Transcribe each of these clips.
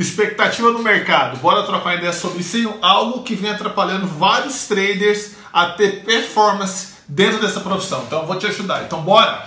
Expectativa no mercado. Bora trocar ideia sobre isso. Algo que vem atrapalhando vários traders a ter performance dentro dessa profissão. Então eu vou te ajudar. Então bora!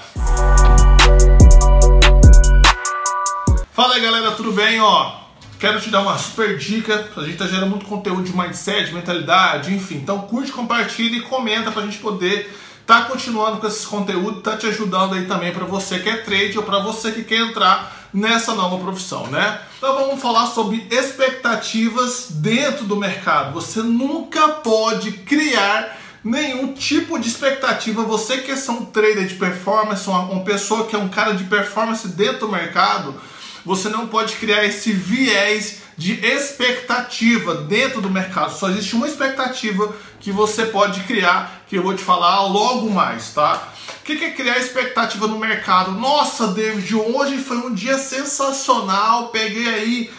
Fala aí galera, tudo bem? Ó, quero te dar uma super dica. A gente tá gerando muito conteúdo de mindset, mentalidade, enfim. Então curte, compartilha e comenta pra gente poder tá continuando com esses conteúdos, tá te ajudando aí também para você que é trade ou para você que quer entrar nessa nova profissão, né? Então vamos falar sobre expectativas dentro do mercado. Você nunca pode criar nenhum tipo de expectativa. Você que é um trader de performance, uma, uma pessoa que é um cara de performance dentro do mercado, você não pode criar esse viés de expectativa dentro do mercado. Só existe uma expectativa que você pode criar, que eu vou te falar logo mais, tá? O que é criar expectativa no mercado? Nossa, David, hoje foi um dia sensacional. Peguei aí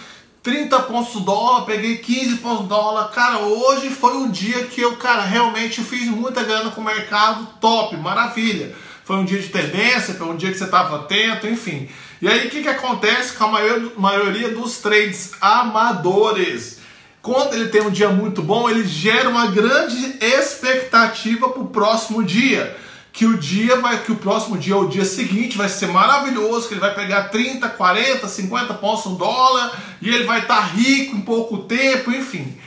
30 pontos do dólar, peguei 15 pontos do dólar. Cara, hoje foi um dia que eu, cara, realmente fiz muita grana com o mercado. Top, maravilha. Foi um dia de tendência, foi um dia que você estava atento, enfim. E aí o que, que acontece com a maioria dos trades amadores? Quando ele tem um dia muito bom, ele gera uma grande expectativa para o próximo dia. Que o dia vai, que o próximo dia ou o dia seguinte vai ser maravilhoso, que ele vai pegar 30, 40, 50 pontos no dólar e ele vai estar tá rico em pouco tempo, enfim.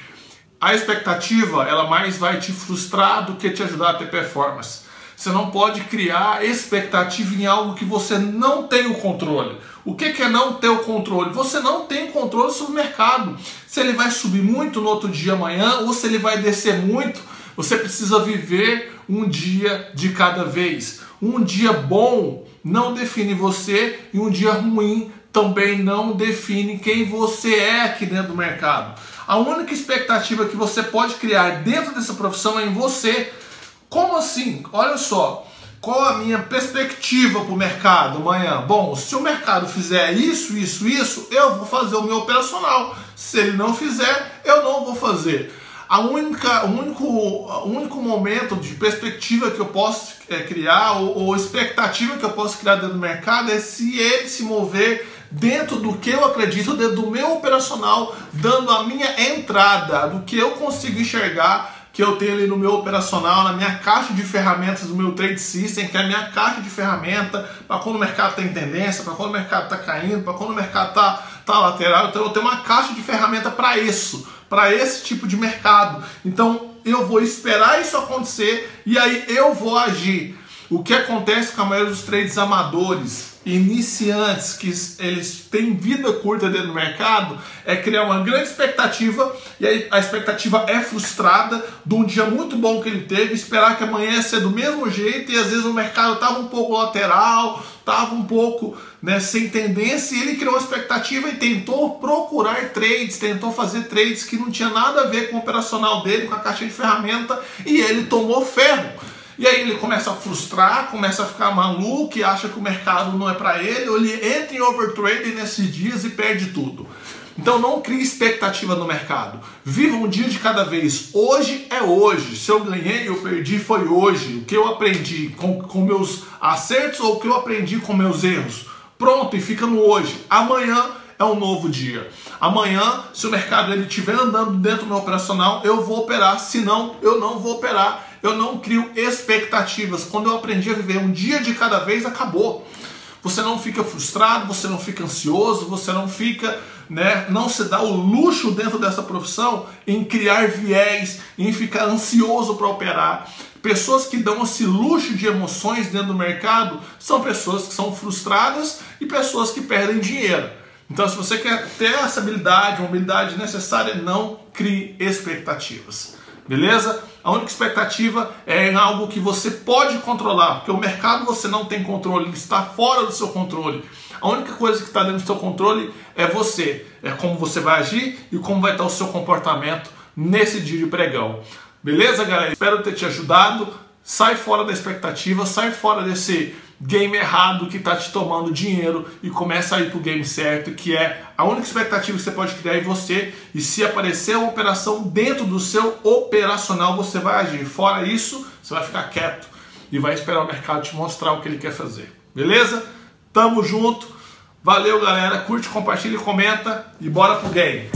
A expectativa, ela mais vai te frustrar do que te ajudar a ter performance. Você não pode criar expectativa em algo que você não tem o controle. O que é não ter o controle? Você não tem controle sobre o mercado. Se ele vai subir muito no outro dia amanhã ou se ele vai descer muito, você precisa viver um dia de cada vez. Um dia bom não define você e um dia ruim também não define quem você é aqui dentro do mercado. A única expectativa que você pode criar dentro dessa profissão é em você. Como assim? Olha só. Qual a minha perspectiva para o mercado amanhã? Bom, se o mercado fizer isso, isso, isso, eu vou fazer o meu operacional. Se ele não fizer, eu não vou fazer. A única, o, único, o único momento de perspectiva que eu posso é, criar, ou, ou expectativa que eu posso criar dentro do mercado, é se ele se mover dentro do que eu acredito, dentro do meu operacional, dando a minha entrada, do que eu consigo enxergar que eu tenho ali no meu operacional, na minha caixa de ferramentas do meu Trade System, que é a minha caixa de ferramenta para quando o mercado está em tendência, para quando o mercado está caindo, para quando o mercado está tá lateral. Então eu tenho uma caixa de ferramenta para isso, para esse tipo de mercado. Então eu vou esperar isso acontecer e aí eu vou agir. O que acontece com a maioria dos trades amadores, iniciantes que eles têm vida curta dentro do mercado é criar uma grande expectativa e aí a expectativa é frustrada de um dia muito bom que ele teve, esperar que amanhã ser do mesmo jeito e às vezes o mercado estava um pouco lateral, estava um pouco né, sem tendência e ele criou uma expectativa e tentou procurar trades, tentou fazer trades que não tinha nada a ver com o operacional dele, com a caixa de ferramenta e ele tomou ferro. E aí ele começa a frustrar, começa a ficar maluco e acha que o mercado não é para ele, ou ele entra em overtrading nesses dias e perde tudo. Então não crie expectativa no mercado. Viva um dia de cada vez. Hoje é hoje. Se eu ganhei, eu perdi, foi hoje. O que eu aprendi com, com meus acertos ou o que eu aprendi com meus erros. Pronto, e fica no hoje. Amanhã é um novo dia. Amanhã, se o mercado ele estiver andando dentro do meu operacional, eu vou operar. Se não, eu não vou operar eu não crio expectativas. Quando eu aprendi a viver um dia de cada vez, acabou. Você não fica frustrado, você não fica ansioso, você não fica, né, não se dá o luxo dentro dessa profissão em criar viés, em ficar ansioso para operar. Pessoas que dão esse luxo de emoções dentro do mercado são pessoas que são frustradas e pessoas que perdem dinheiro. Então, se você quer ter essa habilidade, uma habilidade necessária, não crie expectativas. Beleza? A única expectativa é em algo que você pode controlar, porque o mercado você não tem controle, ele está fora do seu controle. A única coisa que está dentro do seu controle é você, é como você vai agir e como vai estar o seu comportamento nesse dia de pregão. Beleza, galera? Espero ter te ajudado. Sai fora da expectativa, sai fora desse game errado que está te tomando dinheiro e começa a ir para o game certo, que é a única expectativa que você pode criar em você. E se aparecer uma operação dentro do seu operacional, você vai agir. Fora isso, você vai ficar quieto e vai esperar o mercado te mostrar o que ele quer fazer. Beleza? Tamo junto. Valeu, galera. Curte, compartilha comenta. E bora pro game.